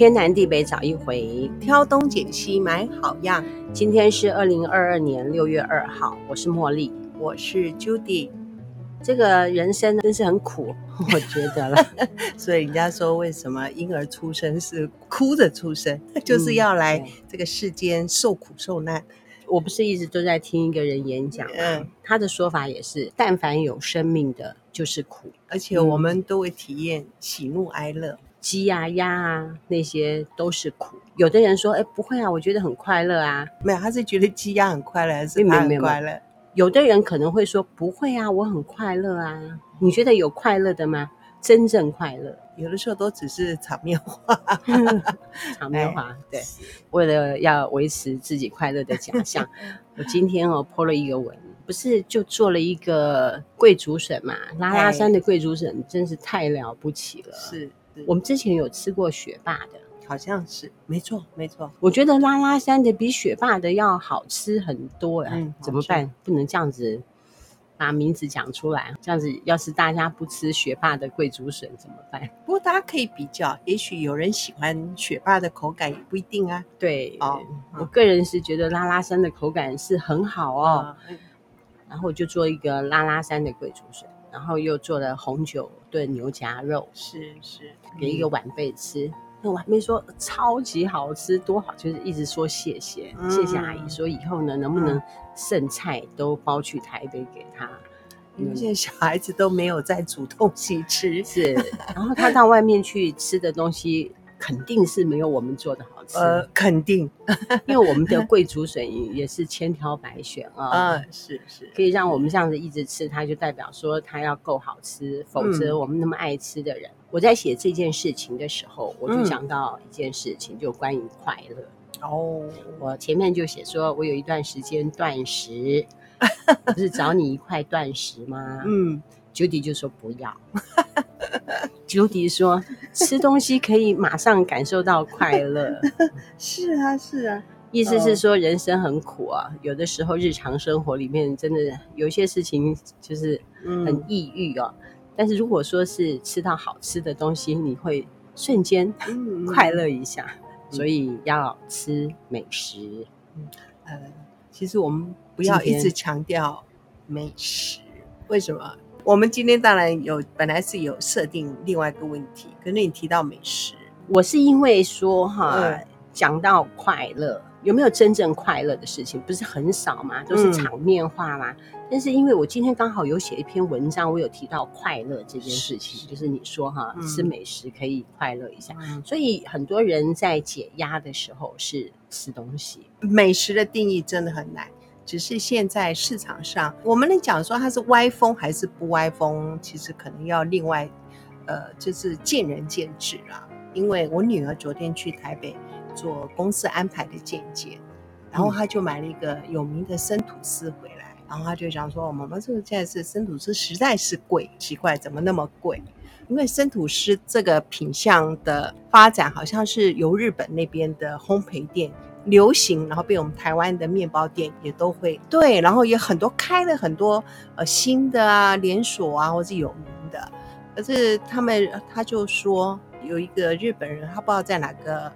天南地北找一回，挑东拣西买好样。今天是二零二二年六月二号，我是茉莉，我是 Judy。这个人生真是很苦，我觉得了。所以人家说，为什么婴儿出生是哭着出生，就是要来这个世间受苦受难。我不是一直都在听一个人演讲吗？嗯，他的说法也是，但凡有生命的，就是苦，而且我们都会体验喜怒哀乐。鸡啊、鸭啊，那些都是苦。有的人说：“哎，不会啊，我觉得很快乐啊。”没有，他是觉得鸡鸭很快乐，还是他很快乐？有的人可能会说：“不会啊，我很快乐啊。”你觉得有快乐的吗？真正快乐，有的时候都只是场面话。场面话，对。为了要维持自己快乐的假象，我今天哦 po 了一个文，不是就做了一个贵族省嘛？拉拉山的贵族省真是太了不起了。是。我们之前有吃过雪霸的，好像是，没错，没错。我觉得拉拉山的比雪霸的要好吃很多呀，嗯，怎么办？不能这样子把名字讲出来，这样子要是大家不吃雪霸的贵族笋怎么办？不过大家可以比较，也许有人喜欢雪霸的口感，也不一定啊。对，哦，我个人是觉得拉拉山的口感是很好哦，嗯，然后我就做一个拉拉山的贵族笋。然后又做了红酒炖牛夹肉，是是，给一个晚辈吃。嗯、那晚辈说超级好吃，多好，就是一直说谢谢，嗯、谢谢阿姨。说以后呢，能不能剩菜都包去台北给他？因为现在小孩子都没有在煮东西吃，是。然后他到外面去吃的东西。肯定是没有我们做的好吃，呃，肯定，因为我们的贵竹笋也是千挑百选啊，嗯，是是，可以让我们这样子一直吃，它就代表说它要够好吃，否则我们那么爱吃的人，我在写这件事情的时候，我就想到一件事情，就关于快乐。哦。我前面就写说，我有一段时间断食，不是找你一块断食吗？嗯，Judy 就说不要。Judy 说：“ 吃东西可以马上感受到快乐，是啊，是啊。意思是说人生很苦啊，有的时候日常生活里面真的有一些事情就是很抑郁哦。但是如果说是吃到好吃的东西，你会瞬间快乐一下。所以要吃美食。呃，其实我们不要一直强调美食，为什么？”我们今天当然有，本来是有设定另外一个问题，可是你提到美食，我是因为说哈，嗯、讲到快乐，有没有真正快乐的事情？不是很少吗？都是场面话嘛。嗯、但是因为我今天刚好有写一篇文章，我有提到快乐这件事情，是就是你说哈，嗯、吃美食可以快乐一下，嗯、所以很多人在解压的时候是吃东西。美食的定义真的很难。只是现在市场上，我们能讲说它是歪风还是不歪风，其实可能要另外，呃，就是见仁见智啦。因为我女儿昨天去台北做公司安排的见解，然后她就买了一个有名的生吐司回来，然后她就想说：“妈妈，这个现在是生吐司实在是贵，奇怪，怎么那么贵？因为生吐司这个品相的发展，好像是由日本那边的烘焙店。”流行，然后被我们台湾的面包店也都会对，然后也很多开了很多呃新的啊连锁啊，或是有名的。可是他们他就说有一个日本人，他不知道在哪个呃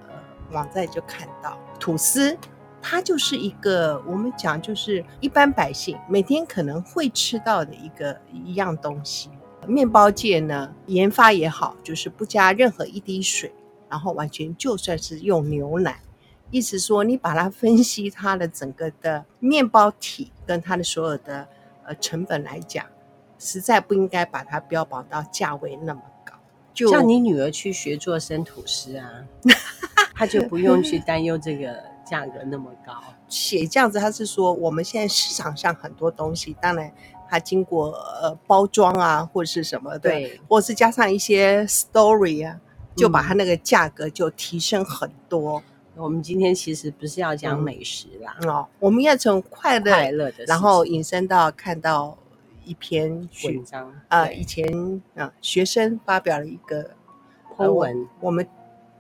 网站就看到吐司，它就是一个我们讲就是一般百姓每天可能会吃到的一个一样东西。面包界呢研发也好，就是不加任何一滴水，然后完全就算是用牛奶。意思说，你把它分析它的整个的面包体跟它的所有的呃成本来讲，实在不应该把它标榜到价位那么高。就像你女儿去学做生吐司啊，她就不用去担忧这个价格那么高。写这样子，他是说我们现在市场上很多东西，当然它经过呃包装啊，或者是什么的，对，或是加上一些 story 啊，就把它那个价格就提升很多。嗯我们今天其实不是要讲美食啦，嗯、哦，我们要从快乐，快乐的，然后引申到看到一篇文章啊、呃，以前啊学生发表了一个 po 文，呃、我们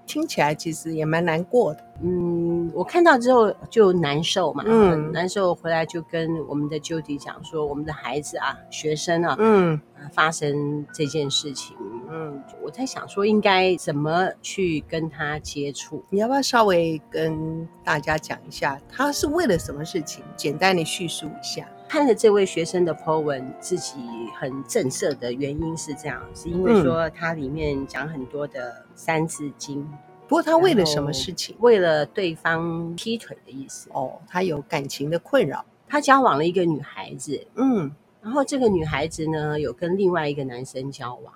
听起来其实也蛮难过的。嗯，我看到之后就难受嘛，嗯，难受回来就跟我们的 Judy 讲说，我们的孩子啊，学生啊，嗯，发生这件事情，嗯，我在想说应该怎么去跟他接触？你要不要稍微跟大家讲一下，他是为了什么事情？简单的叙述一下。看了这位学生的 po 文，自己很震慑的原因是这样，是因为说他里面讲很多的三字经。嗯、不过他为了什么事情？为了对方劈腿的意思。哦，他有感情的困扰。他交往了一个女孩子，嗯，然后这个女孩子呢，有跟另外一个男生交往，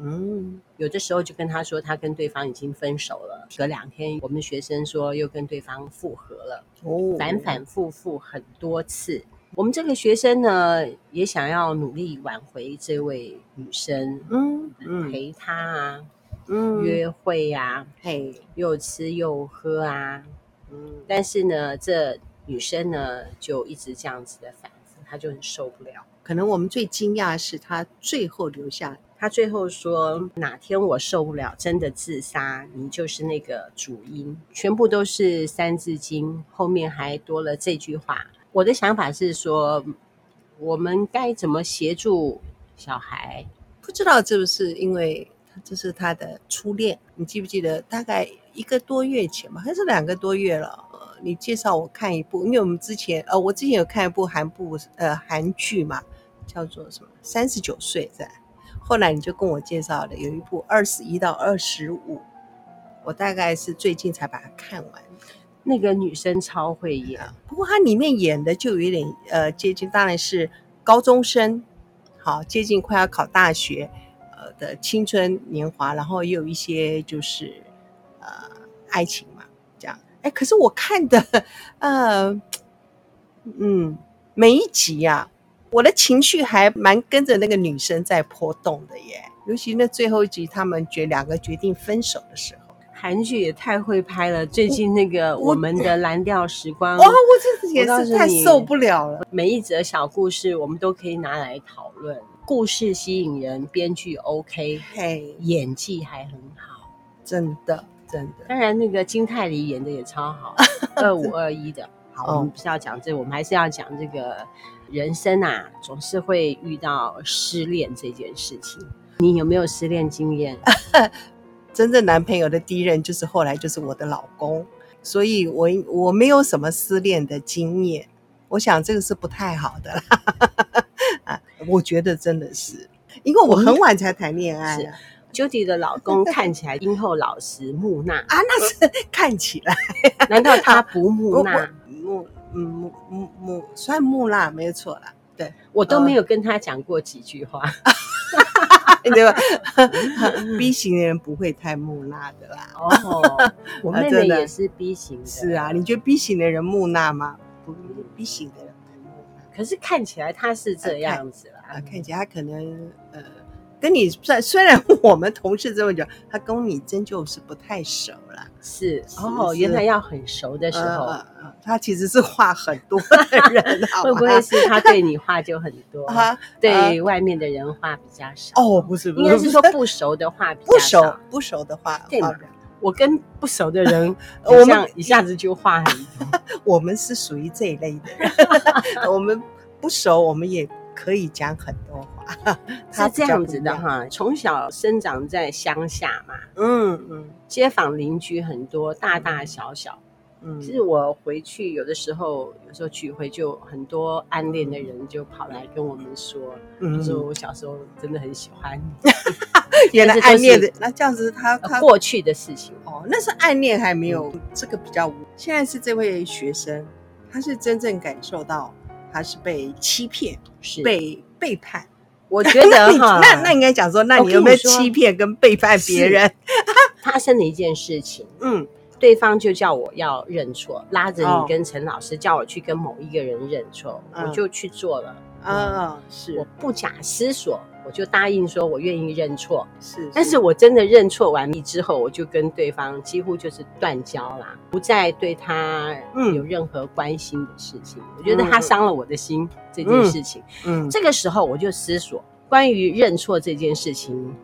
嗯，有的时候就跟他说，他跟对方已经分手了。隔两天，我们的学生说又跟对方复合了，哦，反反复复很多次。我们这个学生呢，也想要努力挽回这位女生，嗯，陪她啊，嗯，约会呀，嘿，又吃又喝啊，嗯，但是呢，这女生呢就一直这样子的反复，她就很受不了。可能我们最惊讶的是，她最后留下，他最后说：“哪天我受不了，真的自杀，你就是那个主因。”全部都是三字经，后面还多了这句话。我的想法是说，我们该怎么协助小孩？不知道是不是因为这是他的初恋？你记不记得大概一个多月前吧，还是两个多月了？你介绍我看一部，因为我们之前呃，我之前有看一部韩部呃韩剧嘛，叫做什么《三十九岁》在。后来你就跟我介绍了有一部二十一到二十五，我大概是最近才把它看完。那个女生超会演，不过她里面演的就有点呃接近，当然是高中生，好接近快要考大学呃的青春年华，然后也有一些就是呃爱情嘛，这样。哎，可是我看的呃嗯每一集呀、啊，我的情绪还蛮跟着那个女生在波动的耶，尤其那最后一集，他们决两个决定分手的时候。韩剧也太会拍了，最近那个我，我们的蓝调时光，哇，我这也是太受不了了。每一则小故事我们都可以拿来讨论，故事吸引人，编剧 OK，嘿，演技还很好，真的真的。当然那个金泰梨演的也超好，二五二一的。好，我们不是要讲这个，我们还是要讲这个人生啊，总是会遇到失恋这件事情。你有没有失恋经验？真正男朋友的第一任就是后来就是我的老公，所以我我没有什么失恋的经验，我想这个是不太好的啦。啊，我觉得真的是，因为我很晚才谈恋爱。是，Judy 的老公看起来英厚老实、木讷 啊，那是看起来，难道他不木讷？木嗯木木木算木讷没有错啦。对，我都没有跟他讲过几句话。对吧？B 型的人不会太木讷的啦。哦，我 妹妹也是 B 型的。是啊，你觉得 B 型的人木讷吗？不，B 型的人不木讷。可是看起来他是这样子啦。啊，看起来他可能呃。跟你虽虽然 我们同事这么久，他跟你真就是不太熟了。是哦，原来要很熟的时候，他其实是话很多的 人，会不会是他对你话就很多，啊、对外面的人话比较少？哦，不是，不是，应该是说不熟的话比较不熟，不熟的话。对，我跟不熟的人，我们一下子就话很多。我们是属于这一类的人，我们不熟，我们也。可以讲很多话，是这样子的哈。从小生长在乡下嘛，嗯嗯，街坊邻居很多，大大小小。嗯，其实我回去有的时候，有时候聚会就很多暗恋的人就跑来跟我们说，嗯，说我小时候真的很喜欢你。原来暗恋的那这样子，他他过去的事情哦，那是暗恋还没有这个比较。现在是这位学生，他是真正感受到。他是被欺骗，是被背叛。我觉得 哈，那那应该讲说，那你有没有欺骗跟背叛别人？发生了一件事情，嗯，对方就叫我要认错，拉着你跟陈老师叫我去跟某一个人认错，我就去做了。啊，是我不假思索。我就答应说，我愿意认错。是，是，但是我真的认错完毕之后，我就跟对方几乎就是断交啦，不再对他有任何关心的事情。嗯、我觉得他伤了我的心、嗯、这件事情。嗯，这个时候我就思索，关于认错这件事情，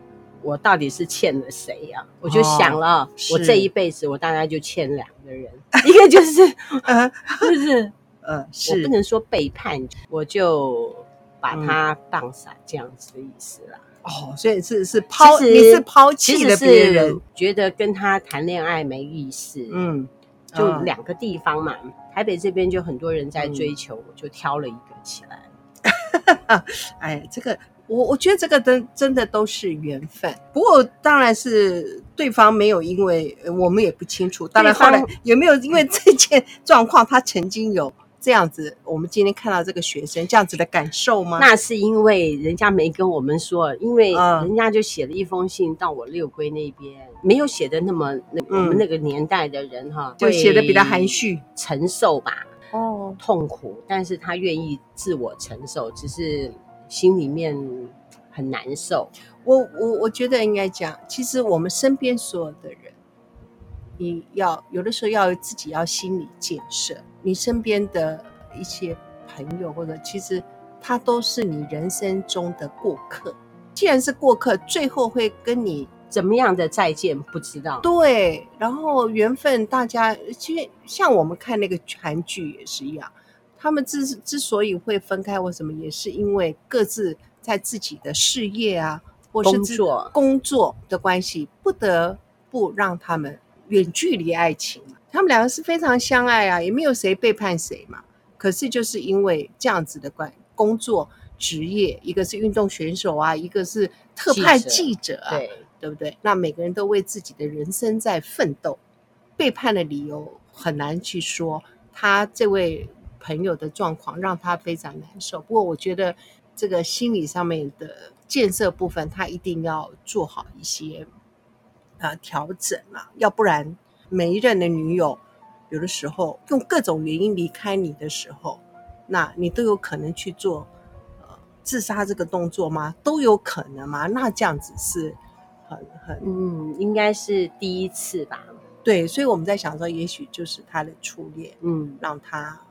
我到底是欠了谁呀、啊？我就想了，哦、我这一辈子我大概就欠两个人，一个就是，呃、就是，呃，是我不能说背叛，我就。把他放散这样子的意思啦。哦，所以是是抛，你是抛弃了别人，觉得跟他谈恋爱没意思。嗯，就两个地方嘛，嗯、台北这边就很多人在追求，我、嗯、就挑了一个起来。哎，这个我我觉得这个真真的都是缘分。不过当然是对方没有，因为我们也不清楚。当然后来有没有因为这件状况，他曾经有。这样子，我们今天看到这个学生这样子的感受吗？那是因为人家没跟我们说，因为人家就写了一封信到我六龟那边，嗯、没有写的那么那我们那个年代的人哈，就写的比较含蓄，承受吧，哦，痛苦，但是他愿意自我承受，只是心里面很难受。我我我觉得应该讲，其实我们身边所有的人。你要有的时候要自己要心理建设，你身边的一些朋友或者其实他都是你人生中的过客。既然是过客，最后会跟你怎么样的再见不知道。对，然后缘分大家其实像我们看那个韩剧也是一样，他们之之所以会分开，为什么也是因为各自在自己的事业啊，或是工作工作的关系，不得不让他们。远距离爱情，他们两个是非常相爱啊，也没有谁背叛谁嘛。可是就是因为这样子的关工作职业，一个是运动选手啊，一个是特派记者啊，对，对不对？那每个人都为自己的人生在奋斗，背叛的理由很难去说。他这位朋友的状况让他非常难受。不过我觉得这个心理上面的建设部分，他一定要做好一些。啊，调整啊，要不然每一任的女友，有的时候用各种原因离开你的时候，那你都有可能去做呃自杀这个动作吗？都有可能吗？那这样子是很很嗯，应该是第一次吧？对，所以我们在想说，也许就是他的初恋，嗯，让他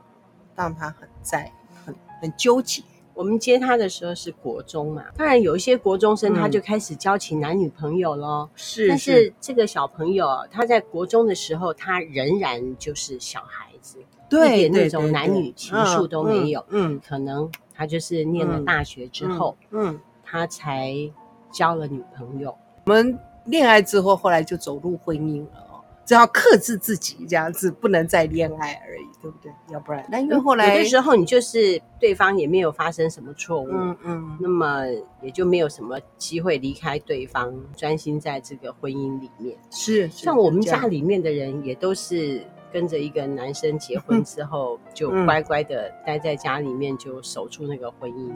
让他很在很很纠结。我们接他的时候是国中嘛，当然有一些国中生他就开始交起男女朋友咯。是、嗯，但是这个小朋友他在国中的时候，他仍然就是小孩子，对，一点那种男女情愫都没有。嗯，可能他就是念了大学之后，嗯，嗯，他才交了女朋友。我们恋爱之后，后来就走入婚姻了。只要克制自己，这样子不能再恋爱而已，对不对？要不然，那因为后来有的时候你就是对方也没有发生什么错误，嗯嗯，那么也就没有什么机会离开对方，专心在这个婚姻里面。是，像我们家里面的人也都是跟着一个男生结婚之后，就乖乖的待在家里面，就守住那个婚姻。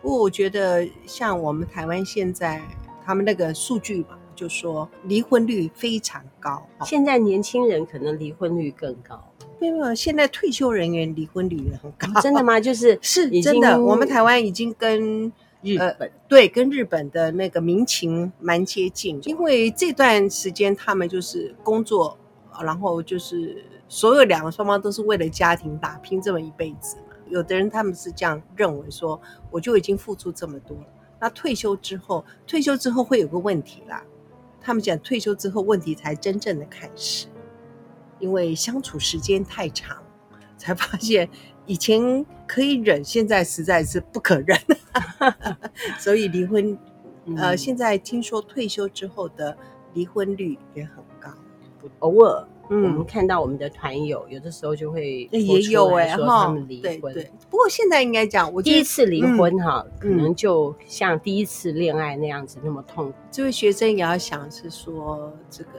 不过我觉得，像我们台湾现在他们那个数据吧。就说离婚率非常高，现在年轻人可能离婚率更高。没有，没有，现在退休人员离婚率也很高。真的吗？就是是真的。我们台湾已经跟日本、呃、对跟日本的那个民情蛮接近，因为这段时间他们就是工作，然后就是所有两个双方都是为了家庭打拼这么一辈子嘛。有的人他们是这样认为说，说我就已经付出这么多，那退休之后，退休之后会有个问题啦。他们讲退休之后问题才真正的开始，因为相处时间太长，才发现以前可以忍，现在实在是不可忍，所以离婚。呃，现在听说退休之后的离婚率也很高，偶尔。嗯，我们看到我们的团友有的时候就会也有哎哈，他们离婚。对，不过现在应该讲，我第一次离婚哈，可能就像第一次恋爱那样子那么痛苦。这位学生也要想是说，这个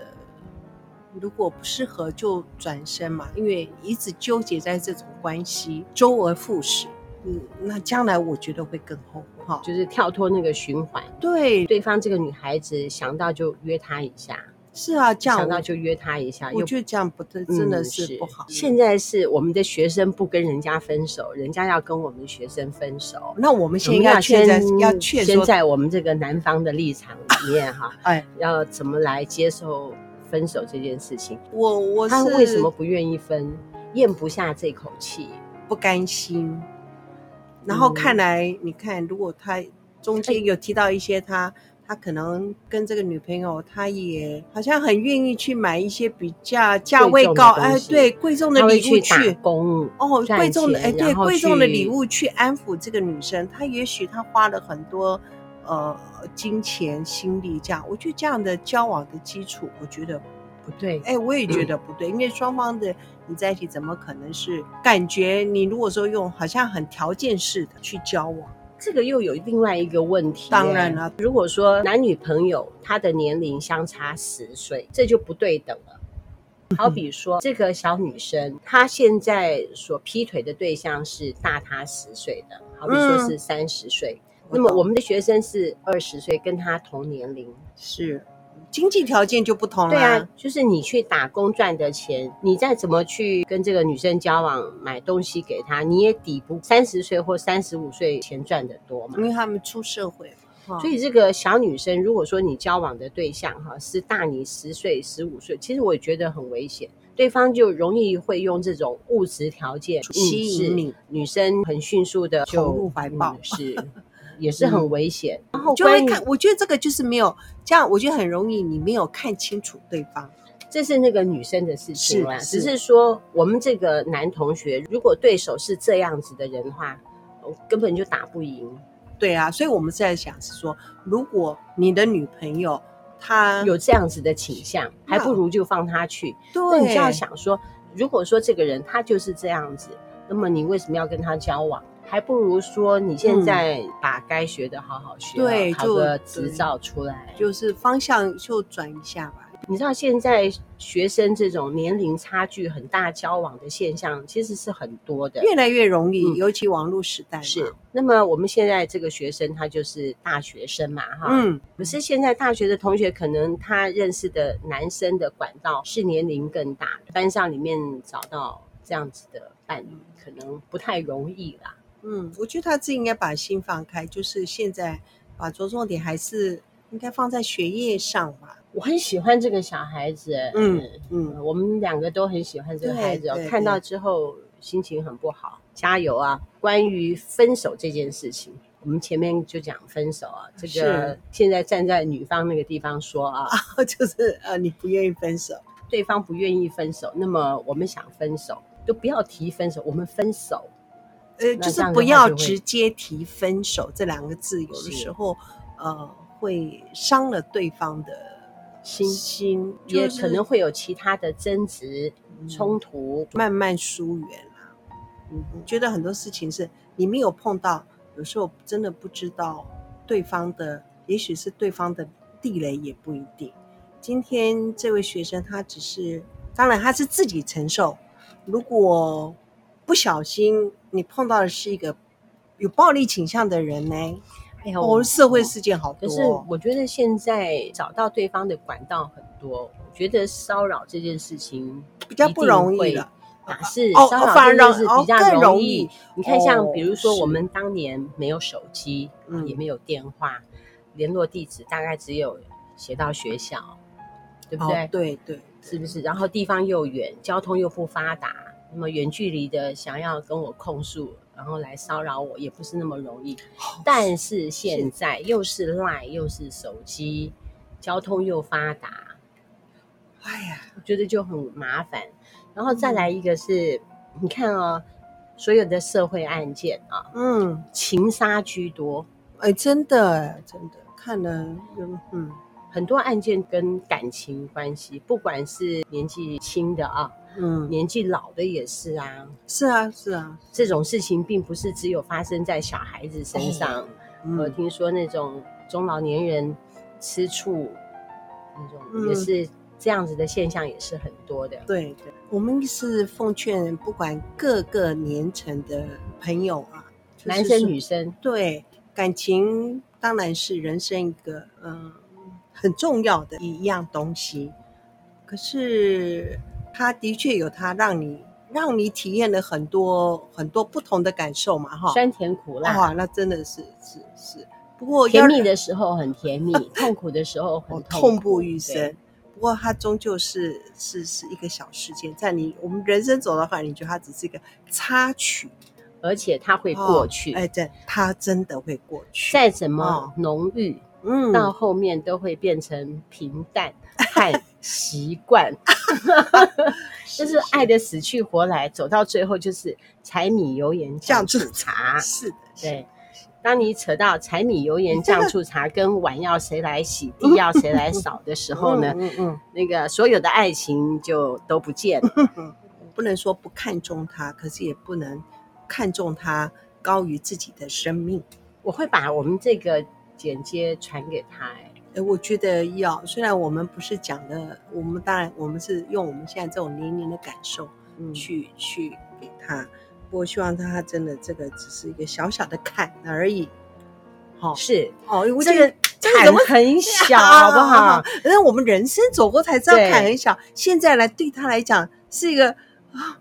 如果不适合就转身嘛，因为一直纠结在这种关系，周而复始，嗯，那将来我觉得会更后悔哈，就是跳脱那个循环。对，对方这个女孩子想到就约她一下。是啊，这样想到就约他一下，我觉得这样不对，真的是不好。现在是我们的学生不跟人家分手，人家要跟我们学生分手。那我们现在要劝，要劝先在我们这个男方的立场里面哈，哎，要怎么来接受分手这件事情？我我他为什么不愿意分？咽不下这口气，不甘心。然后看来，你看，如果他中间有提到一些他。他可能跟这个女朋友，他也好像很愿意去买一些比较价位高，哎，对，贵重的礼物去工哦，贵重的哎，对，贵重的礼物去安抚这个女生。他也许他花了很多呃金钱、心力这样。我觉得这样的交往的基础，我觉得不对。哎，我也觉得不对，嗯、因为双方的你在一起，怎么可能是感觉你如果说用好像很条件式的去交往？这个又有另外一个问题。当然了，如果说男女朋友他的年龄相差十岁，这就不对等了。好比说，这个小女生她现在所劈腿的对象是大她十岁的，好比说是三十岁。嗯、那么我们的学生是二十岁，跟她同年龄是。经济条件就不同了。对啊，就是你去打工赚的钱，你再怎么去跟这个女生交往，买东西给她，你也抵不三十岁或三十五岁钱赚的多嘛。因为他们出社会嘛。所以这个小女生，如果说你交往的对象哈是大你十岁、十五岁，其实我也觉得很危险，对方就容易会用这种物质条件吸引你，女生很迅速的就投入怀抱。是。也是很危险，嗯、然后就会看。我觉得这个就是没有这样，我觉得很容易，你没有看清楚对方，这是那个女生的事情啦。只是说，我们这个男同学，如果对手是这样子的人的话，根本就打不赢。对啊，所以我们在想是说，如果你的女朋友她有这样子的倾向，还不如就放她去。对，那你就要想说，如果说这个人他就是这样子，那么你为什么要跟他交往？还不如说你现在把该学的好好学，对，考个执照出来，就是方向就转一下吧。你知道现在学生这种年龄差距很大交往的现象，其实是很多的，越来越容易，嗯、尤其网络时代是。那么我们现在这个学生他就是大学生嘛，哈，嗯，可是现在大学的同学可能他认识的男生的管道是年龄更大的，班上里面找到这样子的伴侣可能不太容易啦。嗯，我觉得他自己应该把心放开，就是现在把着重点还是应该放在学业上吧。我很喜欢这个小孩子，嗯嗯，嗯，我们两个都很喜欢这个孩子，看到之后心情很不好。加油啊！关于分手这件事情，我们前面就讲分手啊，这个现在站在女方那个地方说啊，啊 就是呃，你不愿意分手，对方不愿意分手，那么我们想分手，都不要提分手，我们分手。呃，就是不要直接提分手这两个字，有的时候，呃，会伤了对方的心心，也可能会有其他的争执、冲突，慢慢疏远啊。嗯，觉得很多事情是你没有碰到，有时候真的不知道对方的，也许是对方的地雷也不一定。今天这位学生他只是，当然他是自己承受，如果不小心。你碰到的是一个有暴力倾向的人呢？哎呀，我们社会事件好多。可是我觉得现在找到对方的管道很多，我觉得骚扰这件事情比较不容易了。打是骚扰这件事比较容易。你看，像比如说我们当年没有手机，也没有电话，联络地址大概只有写到学校，对不对？对对，是不是？然后地方又远，交通又不发达。那么远距离的想要跟我控诉，然后来骚扰我，也不是那么容易。但是现在又是 LINE 又是手机，交通又发达，哎呀，我觉得就很麻烦。然后再来一个是，嗯、你看哦，所有的社会案件啊，嗯，情杀居多。哎，真的，真的看了，嗯，很多案件跟感情关系，不管是年纪轻的啊。嗯，年纪老的也是啊，是啊，是啊，这种事情并不是只有发生在小孩子身上。我听说那种中老年人吃醋，那种也是这样子的现象，也是很多的。嗯、对对，我们是奉劝不管各个年层的朋友啊，就是、男生女生，对感情当然是人生一个嗯很重要的一样东西，可是。他的确有他让你让你体验了很多很多不同的感受嘛，哈，酸甜苦辣，哇，那真的是是是。不过甜蜜的时候很甜蜜，痛苦的时候很痛，痛不欲生。不过它终究是是是一个小事件，在你我们人生走到后来，你觉得它只是一个插曲，而且它会过去。哎，对，它真的会过去。再怎么浓郁，嗯，到后面都会变成平淡 和习惯。就是爱的死去活来，走到最后就是柴米油盐酱醋茶。是的，对。当你扯到柴米油盐酱醋茶跟碗要谁来洗，地要谁来扫的时候呢，嗯嗯，那个所有的爱情就都不见了。不能说不看重他，可是也不能看重他高于自己的生命。我会把我们这个剪接传给他。哎，我觉得要，虽然我们不是讲的，我们当然我们是用我们现在这种年龄的感受，嗯，去去给他。我希望他真的这个只是一个小小的坎而已。好，是哦，这个坎很 小，好不好？因为我们人生走过才知道坎很小，现在来对他来讲是一个。啊，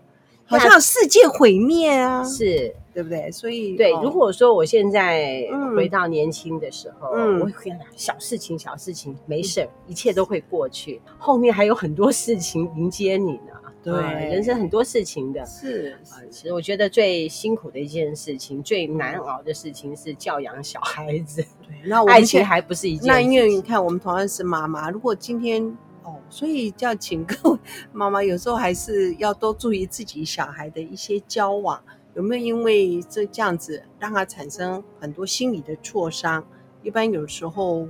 好像世界毁灭啊，是对不对？所以对，如果说我现在回到年轻的时候，嗯，我会跟他讲小事情，小事情没事，一切都会过去，后面还有很多事情迎接你呢。对，人生很多事情的，是。其实我觉得最辛苦的一件事情，最难熬的事情是教养小孩子。对，那爱情还不是一件。那因为你看，我们同样是妈妈，如果今天。所以叫请各位 妈妈，有时候还是要多注意自己小孩的一些交往，有没有因为这这样子让他产生很多心理的挫伤？一般有时候，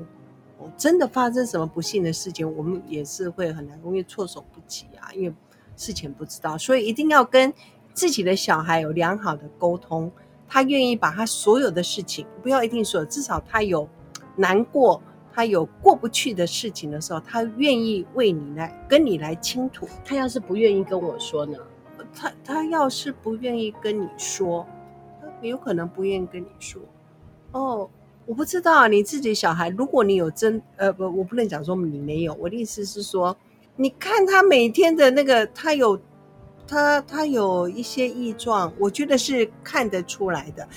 真的发生什么不幸的事情，我们也是会很难，容易措手不及啊，因为事情不知道，所以一定要跟自己的小孩有良好的沟通，他愿意把他所有的事情，不要一定说，至少他有难过。他有过不去的事情的时候，他愿意为你来跟你来倾吐。他要是不愿意跟我说呢？他他要是不愿意跟你说，他有可能不愿意跟你说。哦，我不知道你自己小孩，如果你有真呃不，我不能讲说你没有。我的意思是说，你看他每天的那个，他有他他有一些异状，我觉得是看得出来的。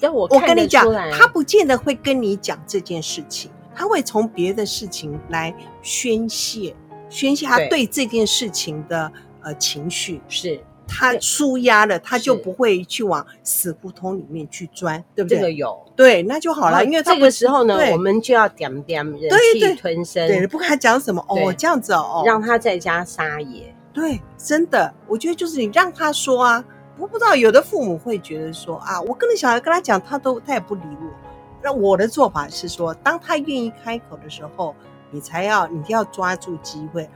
要我我跟你讲，他不见得会跟你讲这件事情。他会从别的事情来宣泄，宣泄他对这件事情的呃情绪，是他舒压了，他就不会去往死胡同里面去钻，对不对？这个有对，那就好了。因为这个时候呢，我们就要点点忍气吞声，对，不管他讲什么哦，这样子哦，让他在家撒野。对，真的，我觉得就是你让他说啊，我不知道有的父母会觉得说啊，我跟你小孩跟他讲，他都他也不理我。那我的做法是说，当他愿意开口的时候，你才要，你要抓住机会，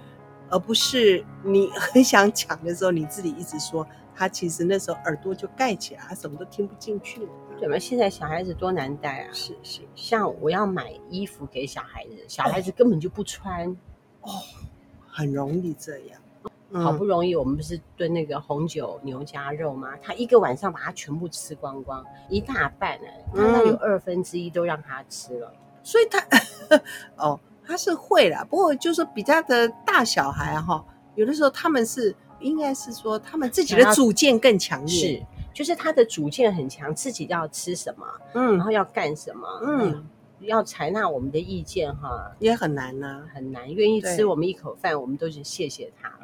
而不是你很想讲的时候，你自己一直说，他其实那时候耳朵就盖起来，他什么都听不进去了。对吗？现在小孩子多难带啊！是是，像我要买衣服给小孩子，小孩子根本就不穿，哦，很容易这样。好不容易，我们不是炖那个红酒牛夹肉吗？他一个晚上把它全部吃光光，一大半呢，那有二分之一都让他吃了。所以他 哦，他是会啦，不过就是比较的大小孩哈，有的时候他们是应该是说他们自己的主见更强烈，是，就是他的主见很强，自己要吃什么，嗯，然后要干什么，嗯。要采纳我们的意见哈，也很难呐、啊，很难。愿意吃我们一口饭，我们都是谢谢他哦。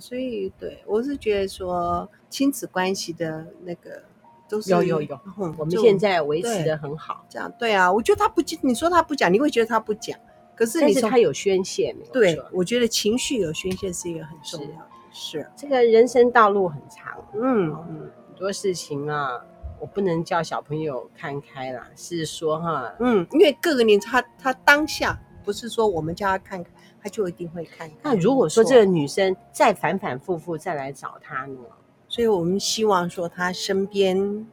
所以，对我是觉得说，亲子关系的那个都是有有有，嗯、我们现在维持的很好。这样对啊，我觉得他不，你说他不讲，你会觉得他不讲。可是你说他有宣泄没有？对，我觉得情绪有宣泄是一个很重要的。是，是这个人生道路很长，嗯嗯，很多事情啊。我不能叫小朋友看开啦，是说哈，嗯，因为各个年他他当下不是说我们叫他看开，他就一定会看开。那如果说这个女生再反反复复再来找他呢？所以我们希望说他身边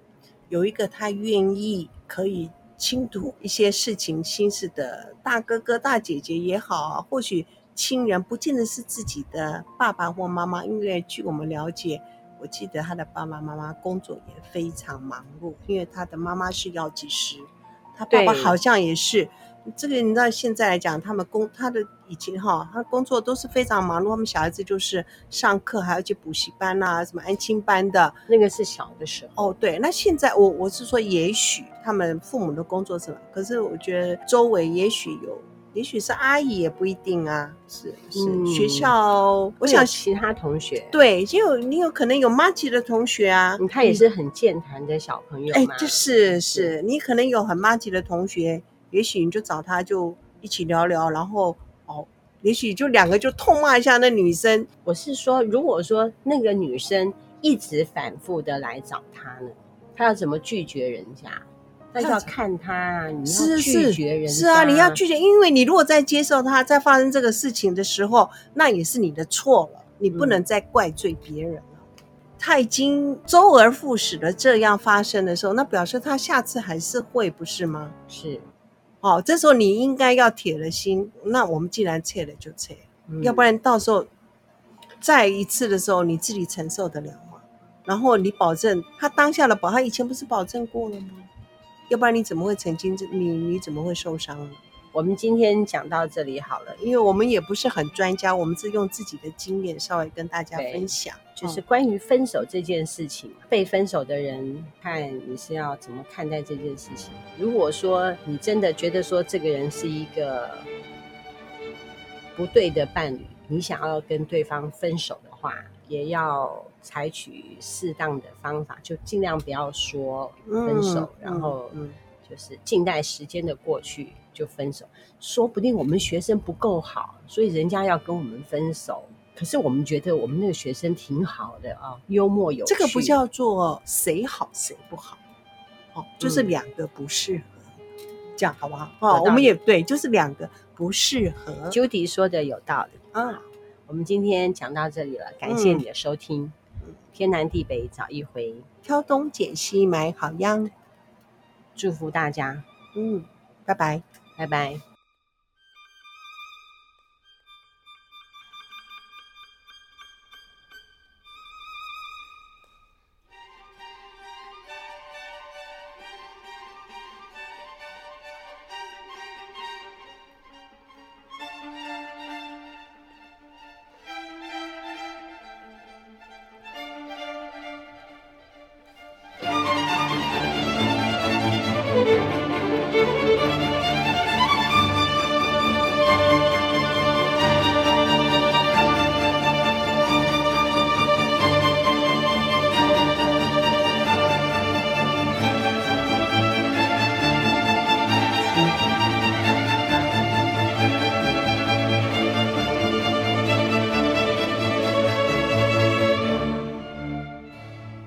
有一个他愿意可以倾吐一些事情心事的大哥哥大姐姐也好啊，或许亲人不见得是自己的爸爸或妈妈，因为据我们了解。我记得他的爸爸妈妈工作也非常忙碌，因为他的妈妈是药剂师，他爸爸好像也是。这个你知道，现在来讲，他们工他的以前哈，他工作都是非常忙碌。他们小孩子就是上课还要去补习班啊，什么安亲班的。那个是小的时候。哦，对，那现在我我是说，也许他们父母的工作是，可是我觉得周围也许有。也许是阿姨也不一定啊，是是、嗯、学校，我想其他同学对，就有你有可能有麻吉的同学啊，他也是很健谈的小朋友嘛，哎，就是是，你可能有很麻吉的同学，也许你就找他就一起聊聊，然后哦，也许就两个就痛骂一下那女生。我是说，如果说那个女生一直反复的来找他呢，他要怎么拒绝人家？那要看他，你要拒绝人是，啊，你要拒绝，因为你如果在接受他，在发生这个事情的时候，那也是你的错了，你不能再怪罪别人了。嗯、他已经周而复始的这样发生的时候，那表示他下次还是会，不是吗？是，哦，这时候你应该要铁了心。那我们既然撤了就撤，嗯、要不然到时候再一次的时候，你自己承受得了吗？然后你保证他当下的保，他以前不是保证过了吗？要不然你怎么会曾经你你怎么会受伤呢？我们今天讲到这里好了，因为我们也不是很专家，我们是用自己的经验稍微跟大家分享，就是关于分手这件事情，嗯、被分手的人看你是要怎么看待这件事情。如果说你真的觉得说这个人是一个不对的伴侣，你想要跟对方分手的话，也要采取适当的方法，就尽量不要说分手，嗯、然后就是静待时间的过去就分手。说不定我们学生不够好，所以人家要跟我们分手。可是我们觉得我们那个学生挺好的啊，幽默有趣。这个不叫做谁好谁不好，哦，就是两个不适合，嗯、这样好不好？哦，我们也对，就是两个不适合。Judy 说的有道理啊。我们今天讲到这里了，感谢你的收听。嗯、天南地北找一回，挑东拣西买好样。祝福大家，嗯，拜拜，拜拜。